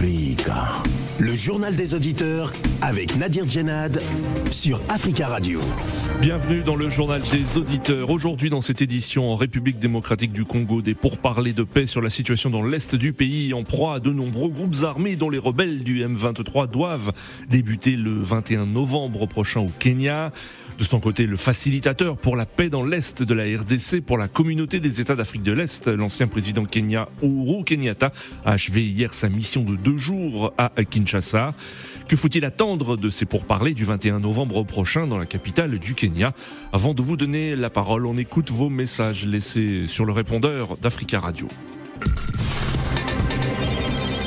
Le journal des auditeurs avec Nadir Djenad sur Africa Radio. Bienvenue dans le journal des auditeurs. Aujourd'hui, dans cette édition en République démocratique du Congo, des pourparlers de paix sur la situation dans l'est du pays, en proie à de nombreux groupes armés dont les rebelles du M23 doivent débuter le 21 novembre prochain au Kenya. De son côté, le facilitateur pour la paix dans l'est de la RDC pour la communauté des États d'Afrique de l'Est, l'ancien président Kenya Uhuru Kenyatta, a achevé hier sa mission de deux jours à Kinshasa. Que faut-il attendre de ces pourparlers du 21 novembre prochain dans la capitale du Kenya? Avant de vous donner la parole, on écoute vos messages laissés sur le répondeur d'Africa Radio.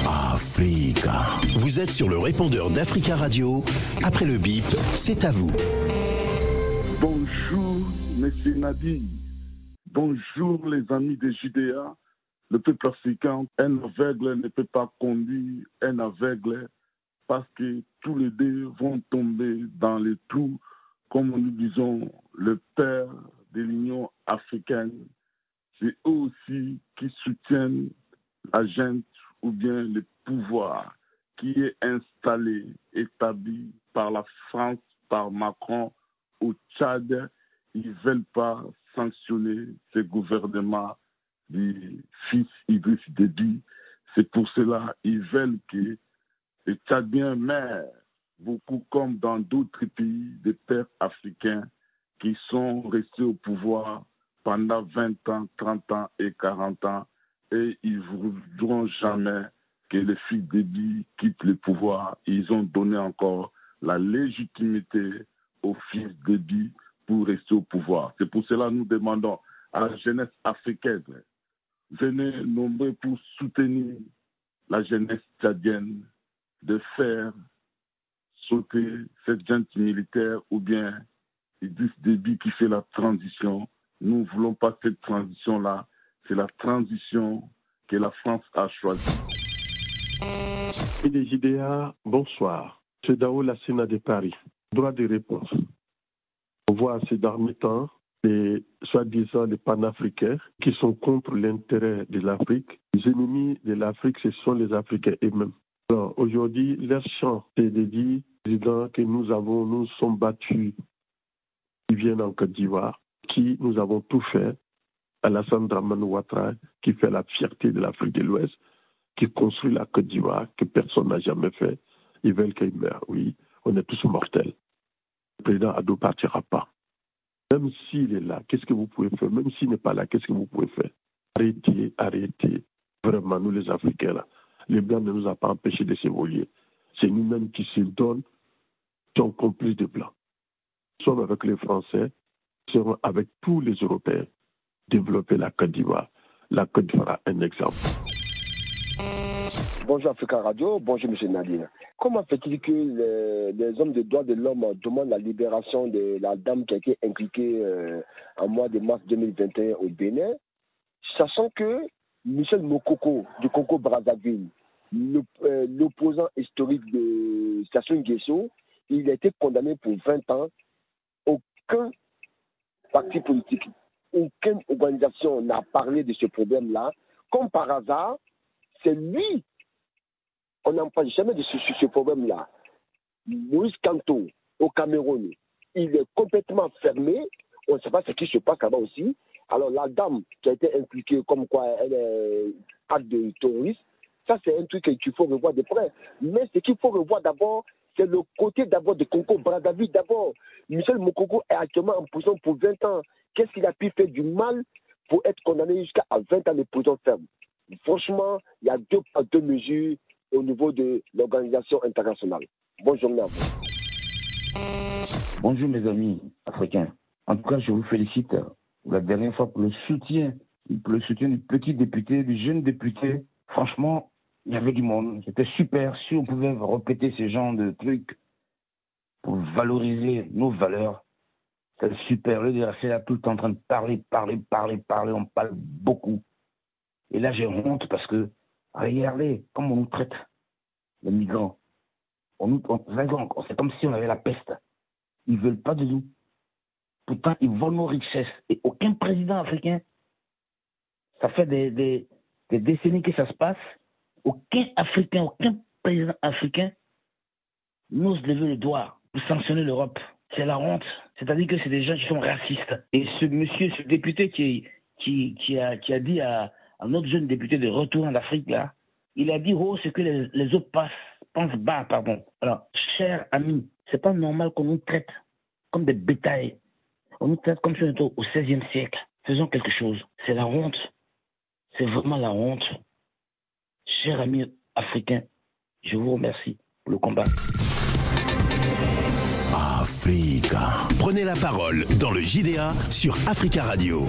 Africa. Vous êtes sur le répondeur d'Africa Radio. Après le bip, c'est à vous. Bonjour, Monsieur Nadi. Bonjour, les amis de Judéa. Le peuple africain, un aveugle ne peut pas conduire un aveugle parce que tous les deux vont tomber dans les trous, comme nous disons, le père de l'Union africaine. C'est eux aussi qui soutiennent la gente ou bien le pouvoir qui est installé, établi par la France, par Macron au Tchad. Ils ne veulent pas sanctionner ce gouvernement du fils Idriss Déby. C'est pour cela qu'ils veulent que les Tchadiens meurent, beaucoup comme dans d'autres pays, des pères africains qui sont restés au pouvoir pendant 20 ans, 30 ans et 40 ans, et ils ne voudront jamais que le fils Déby quitte le pouvoir. Ils ont donné encore la légitimité au fils Déby pour rester au pouvoir. C'est pour cela que nous demandons à la jeunesse africaine, venez nombreux pour soutenir la jeunesse tchadienne de faire sauter cette junte militaire ou bien Idriss Déby qui fait la transition. Nous ne voulons pas cette transition-là. C'est la transition que la France a choisie. Et des IDA, bonsoir. C'est Dao Lassina de Paris. Droit de réponse. On voit ces derniers temps les soi-disant les panafricains qui sont contre l'intérêt de l'Afrique. Les ennemis de l'Afrique, ce sont les Africains eux-mêmes. Aujourd'hui, leur chant, c'est de dire que nous avons, nous sommes battus, qui viennent en Côte d'Ivoire, qui nous avons tout fait. Alassane Draman Ouattara, qui fait la fierté de l'Afrique de l'Ouest, qui construit la Côte d'Ivoire, que personne n'a jamais fait. Ils veulent qu'il meure. Oui, on est tous mortels. Le président Ado partira pas. Même s'il est là, qu'est-ce que vous pouvez faire? Même s'il n'est pas là, qu'est-ce que vous pouvez faire? Arrêtez, arrêtez. Vraiment, nous les Africains, les Blancs ne nous ont pas empêchés de s'évoluer. C'est nous-mêmes qui se donnent, qui sont complices des Blancs. Sommes avec les Français, nous serons avec tous les Européens développer la Côte d'Ivoire. La Côte d'Ivoire, un exemple. Bonjour Africa Radio, bonjour M. Nadir. Comment fait-il que les, hommes de droits de l'homme demandent la libération de la dame qui a été impliquée euh, en mois de mars 2021 au Bénin, sachant que Michel Mokoko du Congo Brazzaville, euh, l'opposant historique de Station Nguesso, il a été condamné pour 20 ans. Aucun parti politique, aucune organisation n'a parlé de ce problème-là. Comme par hasard, c'est lui on n'en parle jamais de ce, problème-là. Moïse Kanto, au Cameroun, il est complètement fermé. On ne sait pas ce qui se passe là-bas aussi. Alors, la dame qui a été impliquée comme quoi elle est acte de terrorisme, ça, c'est un truc qu'il faut revoir de près. Mais ce qu'il faut revoir d'abord, c'est le côté d'abord de Congo Brazzaville. D'abord, Michel Mokoko est actuellement en prison pour 20 ans. Qu'est-ce qu'il a pu faire du mal pour être condamné jusqu'à 20 ans de prison ferme? Franchement, il y a deux mesures au niveau de l'organisation internationale. Bonne journée. Bonjour mes amis africains. En tout cas, je vous félicite la dernière fois pour le soutien, pour le soutien du petit député, du jeune député. Franchement, il y avait du monde. C'était super. Si on pouvait répéter ce genre de trucs pour valoriser nos valeurs, c'est super. Le DRC là tout le temps en train de parler, parler, parler, parler. On parle beaucoup. Et là, j'ai honte parce que Regardez comment on nous traite, les migrants. On nous, c'est comme si on avait la peste. Ils ne veulent pas de nous. Pourtant, ils volent nos richesses. Et aucun président africain, ça fait des, des, des décennies que ça se passe, Aucun Africain, aucun président africain n'ose lever le doigt pour sanctionner l'Europe. C'est la honte. C'est-à-dire que c'est des gens qui sont racistes. Et ce monsieur, ce député qui, qui, qui, a, qui a dit à, un autre jeune député de retour en Afrique, là, il a dit oh, ce que les, les autres passent, pensent bas, pardon. Alors, cher ami, c'est pas normal qu'on nous traite comme des bétails. On nous traite comme si on était au XVIe siècle. Faisons quelque chose. C'est la honte. C'est vraiment la honte. Cher ami africain, je vous remercie pour le combat. Africa. Prenez la parole dans le JDA sur Africa Radio.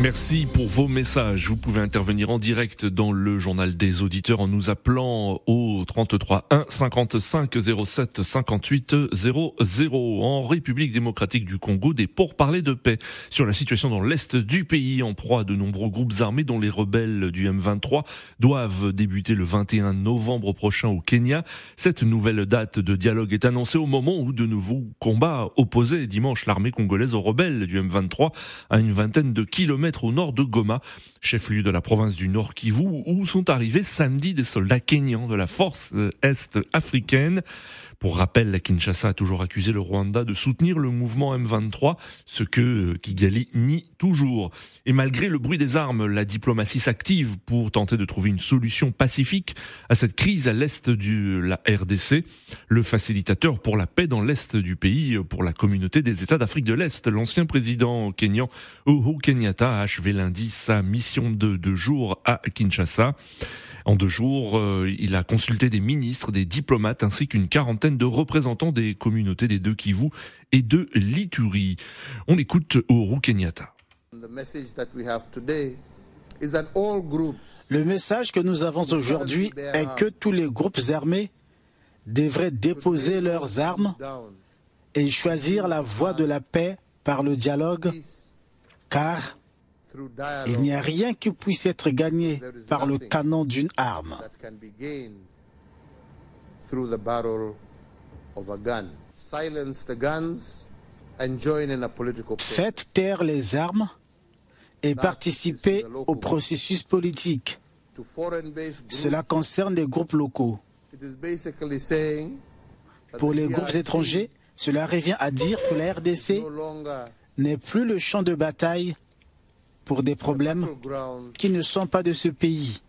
Merci pour vos messages. Vous pouvez intervenir en direct dans le journal des auditeurs en nous appelant au 33 1 55 07 58 00. En République démocratique du Congo, des pourparlers de paix sur la situation dans l'est du pays en proie de nombreux groupes armés dont les rebelles du M23 doivent débuter le 21 novembre prochain au Kenya. Cette nouvelle date de dialogue est annoncée au moment où de nouveaux combats opposaient dimanche l'armée congolaise aux rebelles du M23 à une vingtaine de kilomètres au nord de Goma, chef-lieu de la province du Nord Kivu, où sont arrivés samedi des soldats kényans de la force est africaine. Pour rappel, Kinshasa a toujours accusé le Rwanda de soutenir le mouvement M23, ce que euh, Kigali nie toujours. Et malgré le bruit des armes, la diplomatie s'active pour tenter de trouver une solution pacifique à cette crise à l'est de la RDC. Le facilitateur pour la paix dans l'est du pays, pour la communauté des États d'Afrique de l'Est, l'ancien président kenyan Uhuru Kenyatta a achevé lundi sa mission de deux jours à Kinshasa. En deux jours, euh, il a consulté des ministres, des diplomates ainsi qu'une quarantaine de représentants des communautés des deux Kivu et de l'Ituri. On écoute Uhuru Kenyatta. Le message que nous avons aujourd'hui est que tous les groupes armés devraient déposer leurs armes et choisir la voie de la paix par le dialogue, car il n'y a rien qui puisse être gagné par le canon d'une arme. Faites taire les armes et participez au processus politique. Cela concerne les groupes locaux. Pour les groupes étrangers, cela revient à dire que la RDC n'est plus le champ de bataille pour des problèmes qui ne sont pas de ce pays.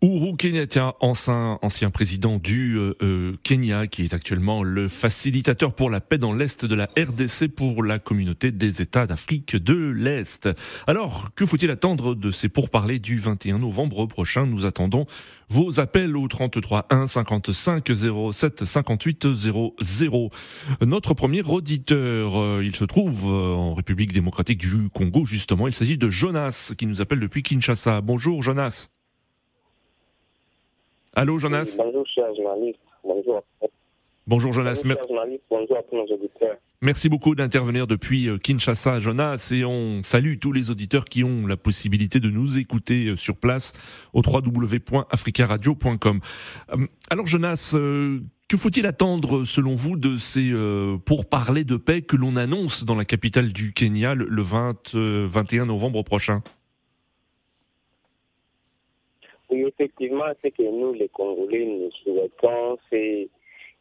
Uhuru Kenyatta, ancien, ancien président du euh, euh, Kenya, qui est actuellement le facilitateur pour la paix dans l'Est de la RDC pour la communauté des États d'Afrique de l'Est. Alors, que faut-il attendre de ces pourparlers du 21 novembre prochain? Nous attendons vos appels au 33 1 55 07 58 00. Notre premier auditeur, euh, il se trouve en République démocratique du Congo, justement. Il s'agit de Jonas, qui nous appelle depuis Kinshasa. Bonjour Jonas. Allô, Jonas Bonjour, cher journaliste. Bonjour. Bonjour, Jonas. Bonjour, journaliste. Bonjour à tous nos auditeurs. Merci beaucoup d'intervenir depuis euh, Kinshasa, Jonas, et on salue tous les auditeurs qui ont la possibilité de nous écouter euh, sur place au www.africaradio.com. Euh, alors, Jonas, que faut-il attendre, selon vous, de ces pourparlers de paix que l'on annonce dans la capitale du Kenya le 20, 21 novembre prochain? Oui, effectivement, ce que nous, les Congolais, nous souhaitons, c'est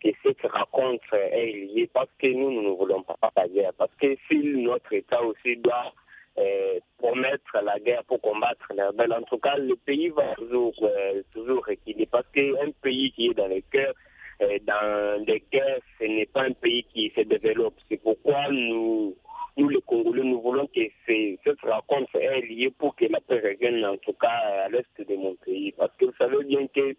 que cette rencontre est liée parce que nous, nous ne voulons pas la guerre. Parce que si notre État aussi doit euh, promettre la guerre pour combattre les rebelles, en tout cas, le pays va toujours, euh, toujours reculer. Parce qu'un pays qui est dans les cœurs, euh, dans les guerres, ce n'est pas un pays qui se développe. C'est pourquoi nous nous les Congolais, nous voulons que cette rencontre est liée pour que la paix revienne en tout cas à l'est de mon pays. Parce que vous savez bien que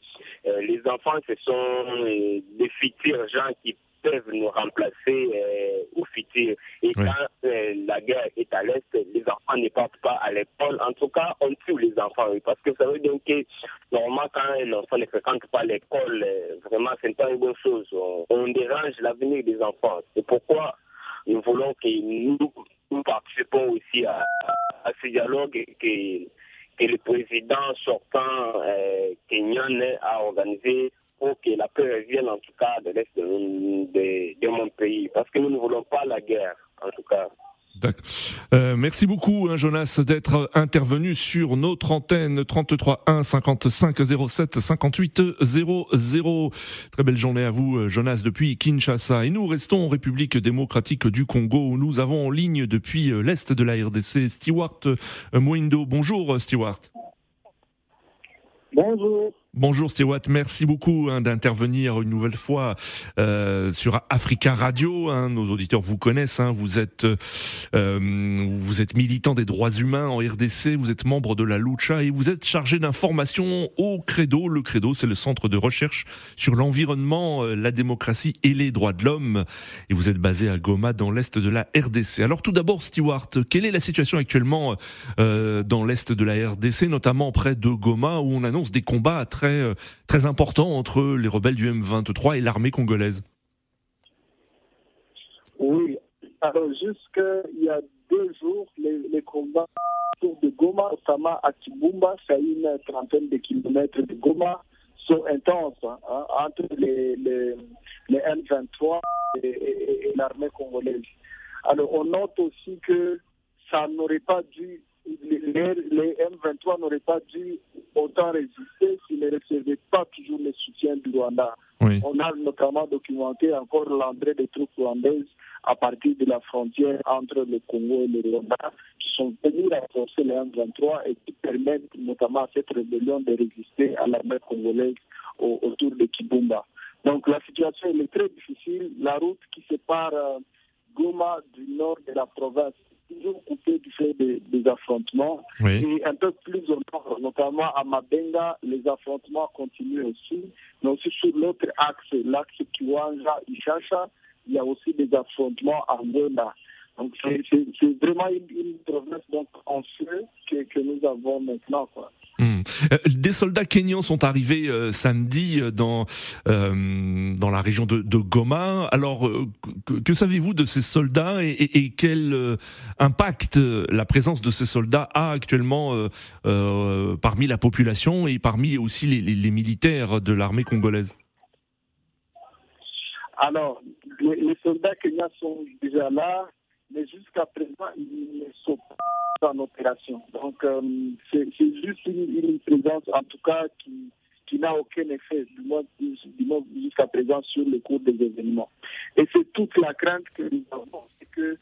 euh, les enfants, ce sont euh, des futurs gens qui peuvent nous remplacer euh, au futur. Et quand la guerre est à l'est, les enfants ne partent pas à l'école. En tout cas, on tue les enfants. Parce que vous savez bien que normalement, quand un enfant ne fréquente pas l'école, vraiment, ce n'est pas une bonne chose. On, on dérange l'avenir des enfants. C'est pourquoi nous voulons que nous, participons aussi à, ce dialogue que, le président sortant euh, kenyan a organisé pour que la paix revienne en tout cas de l'est de, mon pays. Parce que nous ne voulons pas la guerre, en tout cas. Euh, merci beaucoup, hein, Jonas, d'être intervenu sur notre antenne 33 1 55 07 58 00. Très belle journée à vous, euh, Jonas, depuis Kinshasa. Et nous restons en République démocratique du Congo, où nous avons en ligne depuis euh, l'est de la RDC Stewart Mwindo. Bonjour, Stewart. Bonjour. Bonjour Stewart, merci beaucoup hein, d'intervenir une nouvelle fois euh, sur Africa Radio. Hein. nos auditeurs vous connaissent, hein. vous êtes euh, vous êtes militant des droits humains en RDC, vous êtes membre de la Lucha et vous êtes chargé d'information au Credo. Le Credo, c'est le centre de recherche sur l'environnement, euh, la démocratie et les droits de l'homme. Et vous êtes basé à Goma, dans l'est de la RDC. Alors tout d'abord, Stewart, quelle est la situation actuellement dans l'est de la RDC, notamment près de Goma, où on annonce des combats très euh, très, important entre les rebelles du M23 et l'armée congolaise. Oui, alors jusqu'il y a deux jours, les, combats autour de Goma, notamment à Kibumba, c'est une trentaine de kilomètres de Goma, sont intenses hein, entre les, les, M23 et l'armée congolaise. Alors on note aussi que ça n'aurait pas dû les, M23 n'auraient pas dû autant résister s'ils ne recevaient pas toujours le soutien du Rwanda. On a notamment documenté encore l'entrée des troupes rwandaises à partir de la frontière entre le Congo et le Rwanda, qui sont venus renforcer les M23 et qui permettent notamment à cette rébellion de résister à l'armée congolaise autour de Kibumba. Donc la situation est très difficile. La route qui sépare euh, Goma du nord de la province toujours coupé du fait des, affrontements. Et un peu plus au nord, notamment à Mabenga, les affrontements continuent aussi. Mais aussi sur l'autre axe, l'axe Kiwanja-Ishasha, il y a aussi des affrontements en Gola. Donc c'est vraiment une, province donc, en feu que, que nous avons maintenant. Quoi. Hmm. Euh, des soldats kenyans sont arrivés euh, samedi euh, dans la région de, Goma. Alors, que, savez-vous de ces soldats et, quel impact la présence de ces soldats a actuellement parmi la population et parmi aussi les, militaires de l'armée congolaise? Alors, les, soldats kenyans sont déjà là, mais jusqu'à présent, ils ne sont pas en opération. Donc, euh, c'est juste une, présence, en tout cas, qui, qui n'a aucun effet, du moins, jusqu'à présent, sur le cours des événements. Et c'est toute la crainte que nous avons, c'est que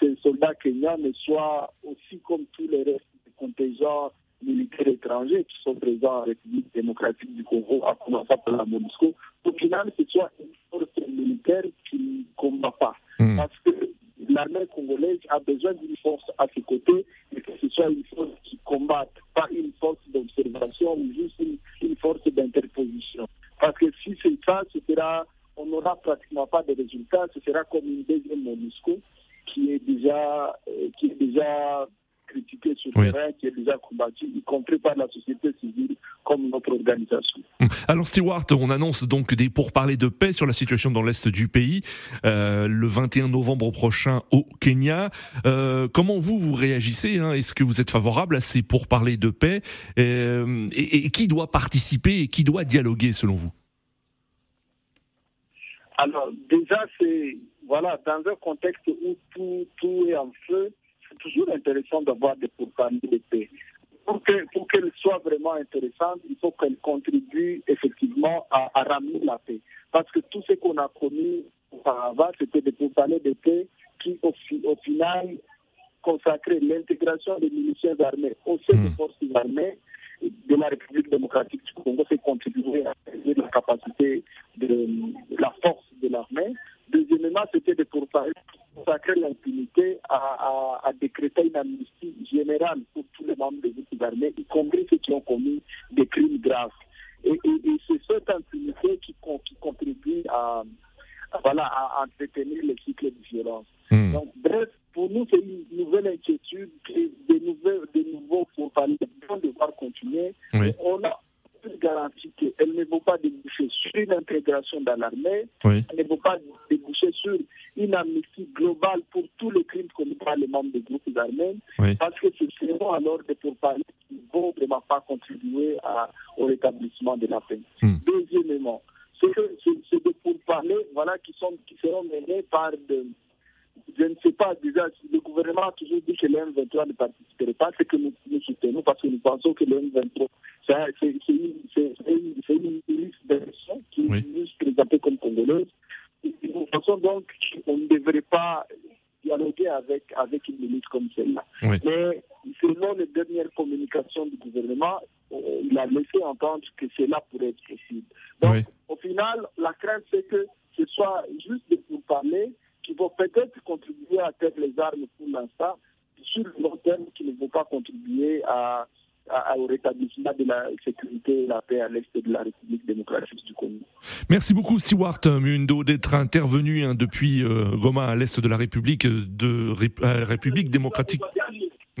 ces, soldats kenyans ne soient aussi comme tous les restes des contingents militaires étrangers qui sont présents en République démocratique du Congo, à commencer par la MONUSCO, au final, ce soit une force militaire qui ne combat pas. Hmm. Parce que l'armée congolaise a besoin d'une force à ses côtés et que ce soit une force qui combatte, pas une force d'observation ou juste une, force d'interposition. Parce que si c'est ça, ce sera, on n'aura pratiquement pas de résultats, ce sera comme une deuxième MONUSCO qui est déjà, euh, qui est déjà critiqué sur le terrain, qui est déjà combattu, y compris par la société civile comme notre organisation. Hum. Alors Stewart, on annonce donc des pourparlers de paix sur la situation dans l'est du pays euh, le 21 novembre prochain au Kenya. Euh, comment vous vous réagissez hein? Est-ce que vous êtes favorable à ces pourparlers de paix? Euh, et, qui doit participer et qui doit dialoguer selon vous? Alors déjà c'est voilà dans un contexte où tout, tout est en feu c'est toujours intéressant d'avoir des pourparlers de paix. Pour qu'elle pour soit vraiment intéressante, il faut qu'elle contribue effectivement à, ramener la paix. Parce que tout ce qu'on a connu auparavant, c'était des pourparlers de paix qui, au, final, consacraient l'intégration des miliciens armés au sein des hmm. forces armées de la République démocratique du Congo, c'est contribuer à la capacité de la force de l'armée. Deuxièmement, c'était de consacrer l'impunité à, à, décréter une amnistie générale pour tous les membres des groupes armés, y compris ceux qui ont commis des crimes graves. Et, c'est cette impunité qui, qui contribue à, voilà, à entretenir le cycle de violence. Hmm. Donc, bref, pour nous, c'est une nouvelle inquiétude, des, nouvelles, des nouveaux pourparlers vont devoir continuer. On a garantie qu'elle ne vaut pas déboucher sur une intégration dans l'armée, elle ne vaut pas déboucher sur une amnistie globale pour tous les crimes commis par les membres des groupes armés, parce que ce seront alors des pourparlers qui ne vont vraiment pas contribuer à, au rétablissement de la paix. Hmm. Deuxièmement, c'est des pourparlers voilà, qui, sont, qui seront menés par de, je ne sais pas, déjà, le gouvernement a toujours dit que le M23 ne participerait pas, c'est que nous, nous soutenons parce que nous pensons que le M23, c'est une, liste d'élections qui est juste présentée comme congolaise. Nous pensons donc qu'on ne devrait pas dialoguer avec, avec une ministre comme celle-là. Mais selon les dernières communications du gouvernement, euh, il a laissé entendre que cela pourrait être possible. Donc, au final, la crainte, c'est que ce soit juste de pour parler qui vont peut-être contribuer à faire les armes pour l'instant, sur le long terme, qui ne vont pas contribuer à au rétablissement de la sécurité et la paix à l'est de la République démocratique du Congo. Merci beaucoup Stewart Mundo d'être intervenu hein, depuis euh, Goma à l'est de la République de République démocratique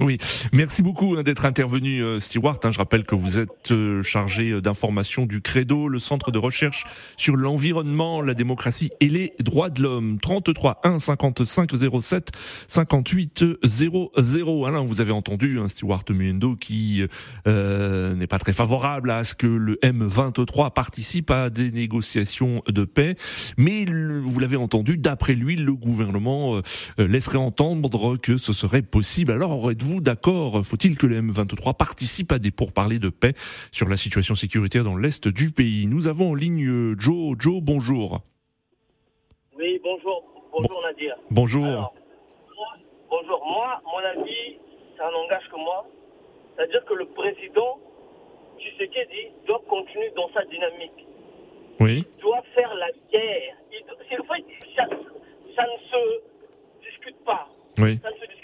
oui, merci beaucoup hein, d'être intervenu, euh, Stewart. Hein, je rappelle que vous êtes euh, chargé euh, d'information du Credo, le centre de recherche sur l'environnement, la démocratie et les droits de l'homme. 33 1 55 07 58 00. Alain, vous avez entendu hein, Stewart Muendo qui n'est pas très favorable à ce que le M23 participe à des négociations de paix, mais vous l'avez entendu, d'après lui, le gouvernement laisserait entendre que ce serait possible. Alors, vous d'accord? Faut-il que le M23 participe à des pourparlers de paix sur la situation sécuritaire dans l'Est du pays? Nous avons en ligne euh, Joe. Joe, bonjour. Oui, bonjour. Bonjour Nadir. Bonjour. bonjour. Moi, mon avis, ça n'engage que moi. C'est-à-dire que le président Tshisekedi doit continuer dans sa dynamique. Oui. Il doit faire la guerre. Il, ça, ça ne se discute pas.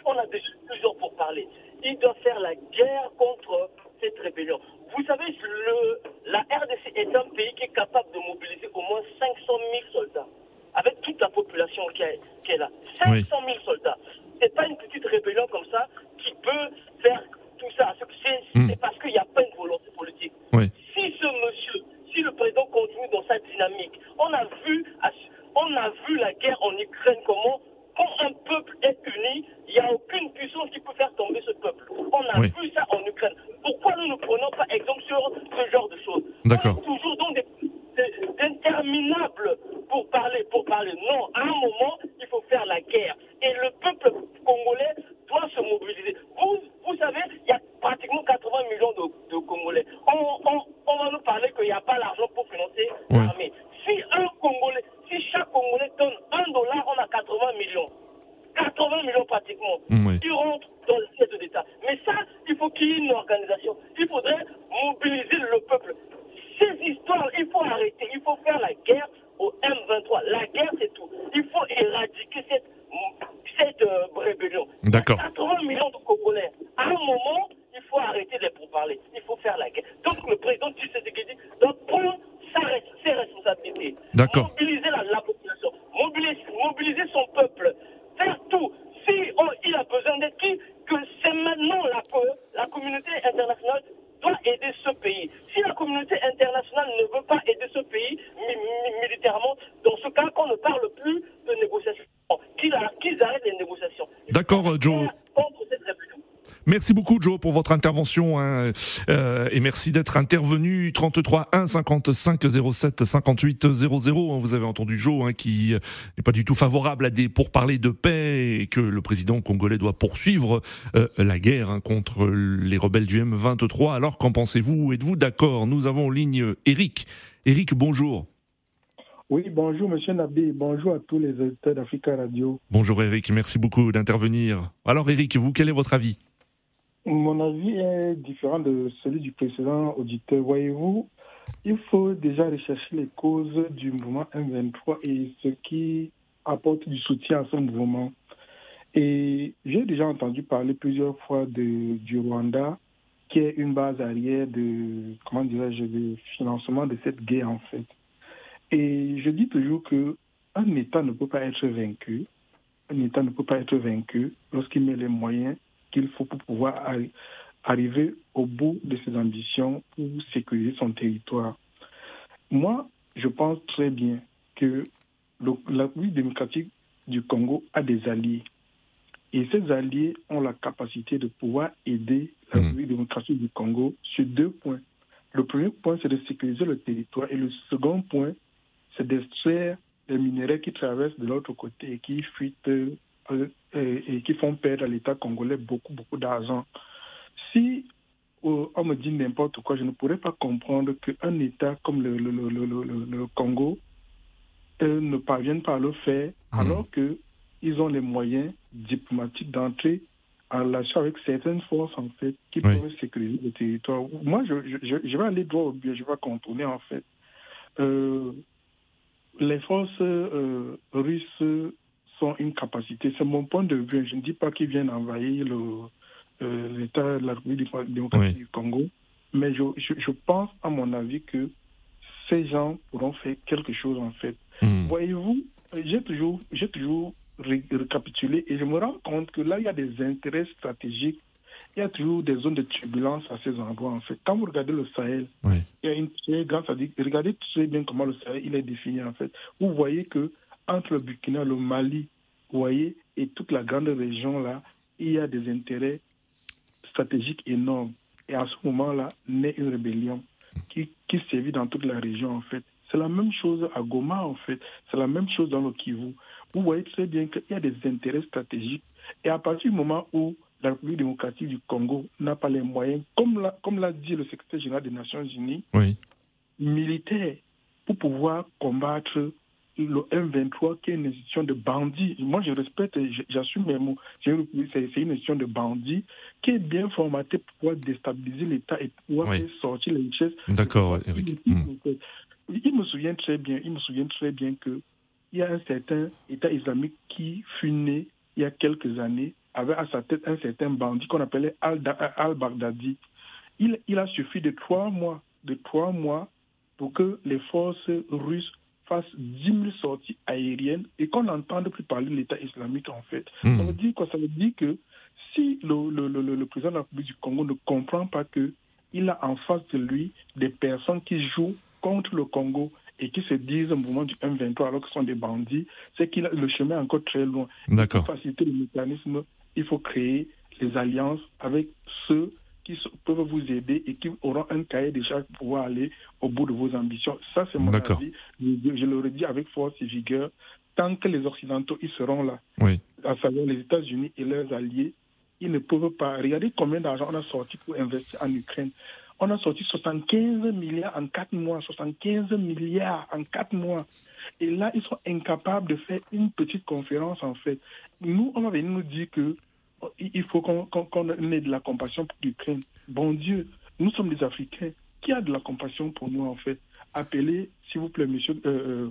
On a déjà plusieurs pour parler. Il doit faire la guerre contre cette rébellion. Vous savez, le, la RDC est un pays qui est capable de mobiliser au moins 500 000 soldats, avec toute la population qui est, qui est là. 500 000 soldats. C'est pas une petite rébellion comme ça qui peut faire tout ça. C'est hmm. parce qu'il n'y a pas une volonté politique. Si ce monsieur, si le président continue dans sa dynamique, on a vu, on a vu la guerre en Ukraine, comment quand un peuple est uni, il n'y a aucune puissance qui peut faire tomber ce peuple. On a vu ça en Ukraine. Pourquoi nous ne prenons pas exemple sur ce genre de choses D'accord. toujours dans des, interminables pour parler, pour parler. Non, à un moment, il faut faire la guerre. Et le peuple congolais doit se mobiliser. Vous, vous savez, il y a pratiquement 80 millions de, Congolais. On, on, on, va nous parler qu'il n'y a pas l'argent pour financer l'armée. Si un Congolais, si chaque Congolais donne un dollar, on a 80 millions. 80 millions pratiquement qui rentrent dans le siège d'État. Mais ça, il faut qu'il y ait une organisation. Il faudrait mobiliser le peuple. Ces histoires, il faut arrêter. Il faut faire la guerre au M23. La guerre, c'est tout. Il faut éradiquer cette, cette euh, rébellion. D'accord. 80 millions de Congolais. À un moment, il faut arrêter les pourparlers. Il faut faire la guerre. Donc le président Tshisekedi doit prendre ses responsabilités. D'accord. Mobiliser la, population. Mobiliser, mobiliser son peuple faire tout. Si il a besoin d'être qui, que c'est maintenant la, la communauté internationale doit aider ce pays. Si la communauté internationale ne veut pas aider ce pays militairement, dans ce cas, qu'on ne parle plus de négociations, qu'ils arrêtent les négociations. Joe. Merci beaucoup Joe pour votre intervention hein, euh, et merci d'être intervenu 33 1 55 07 58 00. Vous avez entendu Joe hein, qui n'est pas du tout favorable à des pourparlers de paix et que le président congolais doit poursuivre euh, la guerre hein, contre les rebelles du M23. Alors qu'en pensez-vous? Êtes-vous d'accord? Nous avons en ligne Eric. Eric, bonjour. Oui, bonjour Monsieur Nabi, bonjour à tous les auditeurs d'Africa Radio. Bonjour Eric, merci beaucoup d'intervenir. Alors Eric, vous, quel est votre avis? Mon avis est différent de celui du précédent auditeur. Voyez-vous, il faut déjà rechercher les causes du mouvement M23 et ce qui apporte du soutien à ce mouvement. Et j'ai déjà entendu parler plusieurs fois de, du Rwanda, qui est une base arrière de, comment dirais-je, de financement de cette guerre en fait. Et je dis toujours que un État ne peut pas être vaincu. Un État ne peut pas être vaincu lorsqu'il met les moyens qu'il faut pour pouvoir arriver au bout de ses ambitions pour sécuriser son territoire. Moi, je pense très bien que la République démocratique du Congo a des alliés. Et ces alliés ont la capacité de pouvoir aider la mmh. République démocratique du Congo sur deux points. Le premier point, c'est de sécuriser le territoire. Et le second point, c'est d'extraire les minéraux qui traversent de l'autre côté et qui fuitent et qui font perdre à l'État congolais beaucoup, beaucoup d'argent. Si on me dit n'importe quoi, je ne pourrais pas comprendre qu'un État comme le, le, le, le Congo ne parvienne pas à le faire, mmh. alors qu'ils ont les moyens diplomatiques d'entrer en relation avec certaines forces, en fait, qui peuvent sécuriser le territoire. Moi, je, je, je, vais aller droit au but, je vais contourner, en fait. Euh, les forces euh, russes sont une capacité. C'est mon point de vue. Je ne dis pas qu'ils viennent envahir euh, l'État de la République démocratique du Congo, mais je, je, pense, à mon avis, que ces gens pourront faire quelque chose, en fait. Hmm. Voyez-vous, j'ai toujours, j'ai toujours récapitulé et je me rends compte que là, il y a des intérêts stratégiques. Il y a toujours des zones de turbulence à ces endroits, en fait. Quand vous regardez le Sahel, il y a une très grande, regardez très bien comment le Sahel il est défini, en fait. Vous voyez que entre le Burkina, le Mali, vous voyez, et toute la grande région là, il y a des intérêts stratégiques énormes. Et à ce moment-là, naît une rébellion qui, qui sévit dans toute la région, en fait. C'est la même chose à Goma, en fait. C'est la même chose dans le Kivu. Vous voyez très bien qu'il y a des intérêts stratégiques. Et à partir du moment où la République démocratique du Congo n'a pas les moyens, comme l'a, comme l'a dit le secrétaire général des Nations Unies, militaire, pour pouvoir combattre le M23, qui est une institution de bandits. Moi, je respecte, j'assume mes mots. C'est une institution de bandits qui est bien formatée pour pouvoir déstabiliser l'État et pouvoir faire sortir les richesses. D'accord, Eric. Il me souvient très bien, il me souvient très bien que il y a un certain État islamique qui fut né il y a quelques années avec à sa tête un certain bandit qu'on appelait Al-Baghdadi. Il, il a suffi de trois mois, de trois mois pour que les forces russes fassent 10 000 sorties aériennes et qu'on n'entende plus parler de l'État islamique en fait. Hmm. Ça veut dire quoi? Ça veut dire que si le, le, le, le président de la République du Congo ne comprend pas que il a en face de lui des personnes qui jouent contre le Congo et qui se disent au mouvement du M23 alors que ce sont des bandits, c'est que le chemin est encore très loin. Pour faciliter le mécanisme, il faut créer les alliances avec ceux qui peuvent vous aider et qui auront un cahier de charges pour pouvoir aller au bout de vos ambitions. Ça, c'est mon avis. Je, je, le redis avec force et vigueur. Tant que les Occidentaux ils seront là, à savoir les États-Unis et leurs alliés, ils ne peuvent pas. Regardez combien d'argent on a sorti pour investir en Ukraine on a sorti 75 milliards en 4 mois, 75 milliards en 4 mois. Et là, ils sont incapables de faire une petite conférence, en fait. Nous, on va venir nous dire que oh, il faut qu'on ait de la compassion pour l'Ukraine. Bon Dieu, nous sommes des Africains. Qui a de la compassion pour nous, en fait? Appelez, s'il vous plaît, monsieur euh, euh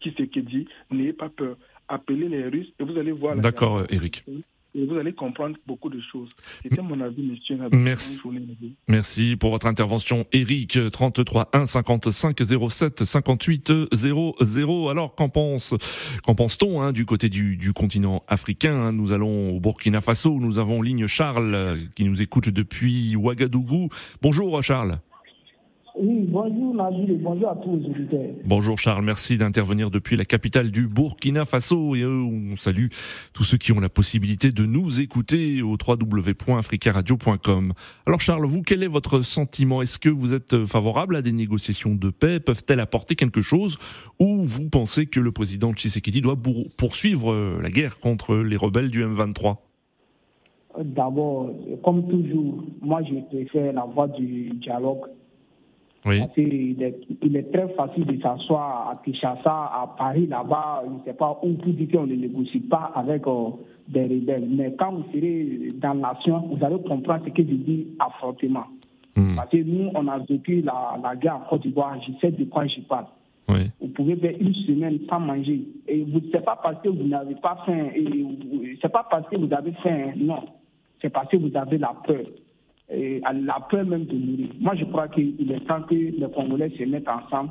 qui c'est qui dit, n'ayez pas peur. Appelez les Russes et vous allez voir. D'accord, Eric et vous allez comprendre beaucoup de choses. C'était mon avis, monsieur. Merci. Merci pour votre intervention, Eric. 33 1 55 07 58 00. Alors, qu'en pense, qu'en pense-t-on hein, du côté du, du continent africain hein? Nous allons au Burkina Faso. Nous avons ligne Charles qui nous écoute depuis Ouagadougou. Bonjour, Charles. Oui, bonjour Nabil et bonjour à tous les auditeurs. Bonjour Charles, merci d'intervenir depuis la capitale du Burkina Faso. Et on salue tous ceux qui ont la possibilité de nous écouter au www.africaradio.com. Alors Charles, vous, quel est votre sentiment? Est-ce que vous êtes favorable à des négociations de paix? Peuvent-elles apporter quelque chose? Ou vous pensez que le président Tshisekedi doit poursuivre la guerre contre les rebelles du M23 D'abord, comme toujours, moi je préfère la voie du dialogue oui. il, est, il est, très facile de s'asseoir à Kinshasa, à Paris, là-bas, je ne sais pas, où vous dites qu'on ne négocie pas avec euh, des rebelles. Mais quand vous serez dans la nation, vous allez comprendre ce que je dis affrontement. Hmm. Parce que nous, on a vécu la, la guerre en Côte d'Ivoire, je sais de quoi je parle. Oui. Vous pouvez faire une semaine sans manger. Et ce n'est pas parce que vous n'avez pas faim, c'est pas parce que vous avez faim, non. C'est parce que vous avez la peur et la peur même de mourir. Moi, je crois qu'il est temps que les Congolais se mettent ensemble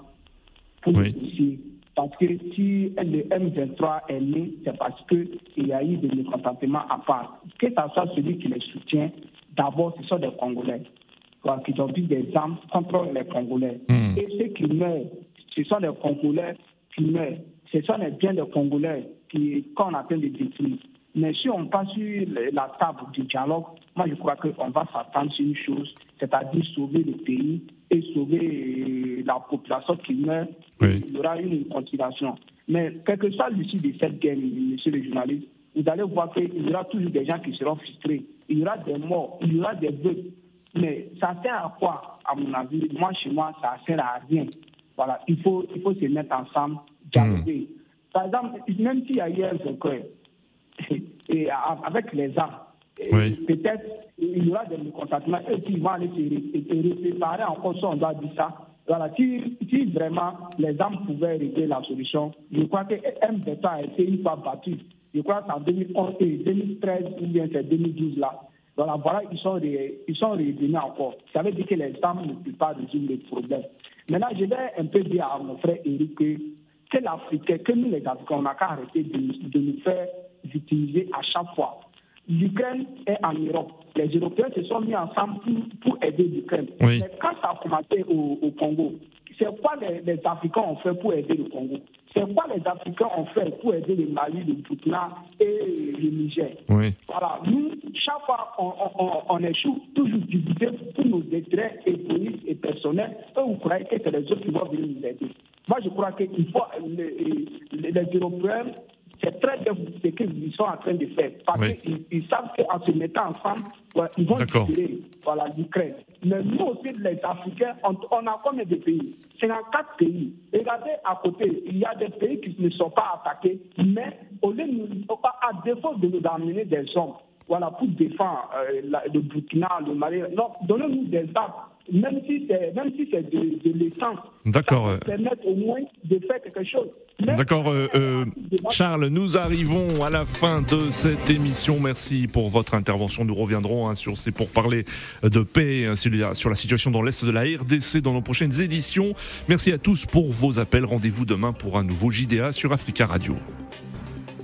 pour négocier. Parce que si le M23 est né, c'est parce qu'il y a eu des mécontentements à part. Que ce soit celui qui les soutient, d'abord, ce sont des Congolais qui ont pris des armes contre les Congolais. Hmm. Et ceux qui meurent, ce sont des Congolais qui meurent. Ce sont les biens des Congolais qu'on appelle des détruire. Mais si on passe sur la table du dialogue, moi je crois qu'on va s'attendre sur une chose, c'est-à-dire sauver le pays et sauver euh, la population qui meurt. Il y aura une continuation. Mais quel que soit l'issue de cette guerre, monsieur le journaliste, vous allez voir qu'il y aura toujours des gens qui seront frustrés. Il y aura des morts, il y aura des vœux. Mais ça sert à quoi, à mon avis? Moi, chez moi, ça sert à rien. Voilà, il faut, il faut se mettre ensemble, dialoguer. Par exemple, même s'il y a hier et avec les armes, peut-être il y aura des mécontentements et qui vont aller se réparer encore si on doit dire ça. Voilà, si, si, vraiment les armes pouvaient régler la solution, je crois que M23 a été une fois battu. Je crois que c'est en 2011 2013 ou bien c'est 2012 là. Voilà, voilà, ils sont, ils sont revenus encore. Ça veut dire que les armes ne peuvent pas résoudre les problèmes. Maintenant, je vais un peu dire à mon frère Eric que, que l'Africain, que nous les Africains, on n'a qu'à arrêter de, de nous faire utiliser à chaque fois l'Ukraine est en Europe. Les Européens se sont mis ensemble pour, aider l'Ukraine. Mais quand ça a commencé au, Congo, c'est quoi les, Africains ont fait pour aider le Congo? C'est quoi les Africains ont fait pour aider le Mali, le Burkina et le Niger? Voilà, nous, chaque fois, on, échoue toujours divisé pour nos intérêts égoïstes et personnels. Eux, vous croyez que c'est les autres qui vont venir nous aider? Moi, je crois qu'il faut les, les Européens c'est très bien ce qu'ils sont en train de faire. Parce qu'ils ils savent qu'en se mettant ensemble, ils vont tirer voilà, l'Ukraine. Mais nous aussi, les Africains, on, a combien de pays? 54 pays. Regardez à côté, il y a des pays qui ne sont pas attaqués, mais au lieu de à défaut de nous amener des hommes, voilà, pour défendre euh, le Burkina, le Mali, non, donnez-nous des armes même si c'est même si c'est de, de l'essence. D'accord. Euh. Permettre au moins de faire quelque chose. D'accord, euh, euh, Charles. Nous arrivons à la fin de cette émission. Merci pour votre intervention. Nous reviendrons hein, sur ces pour parler de paix hein, sur la situation dans l'est de la RDC dans nos prochaines éditions. Merci à tous pour vos appels. Rendez-vous demain pour un nouveau JDA sur Africa Radio.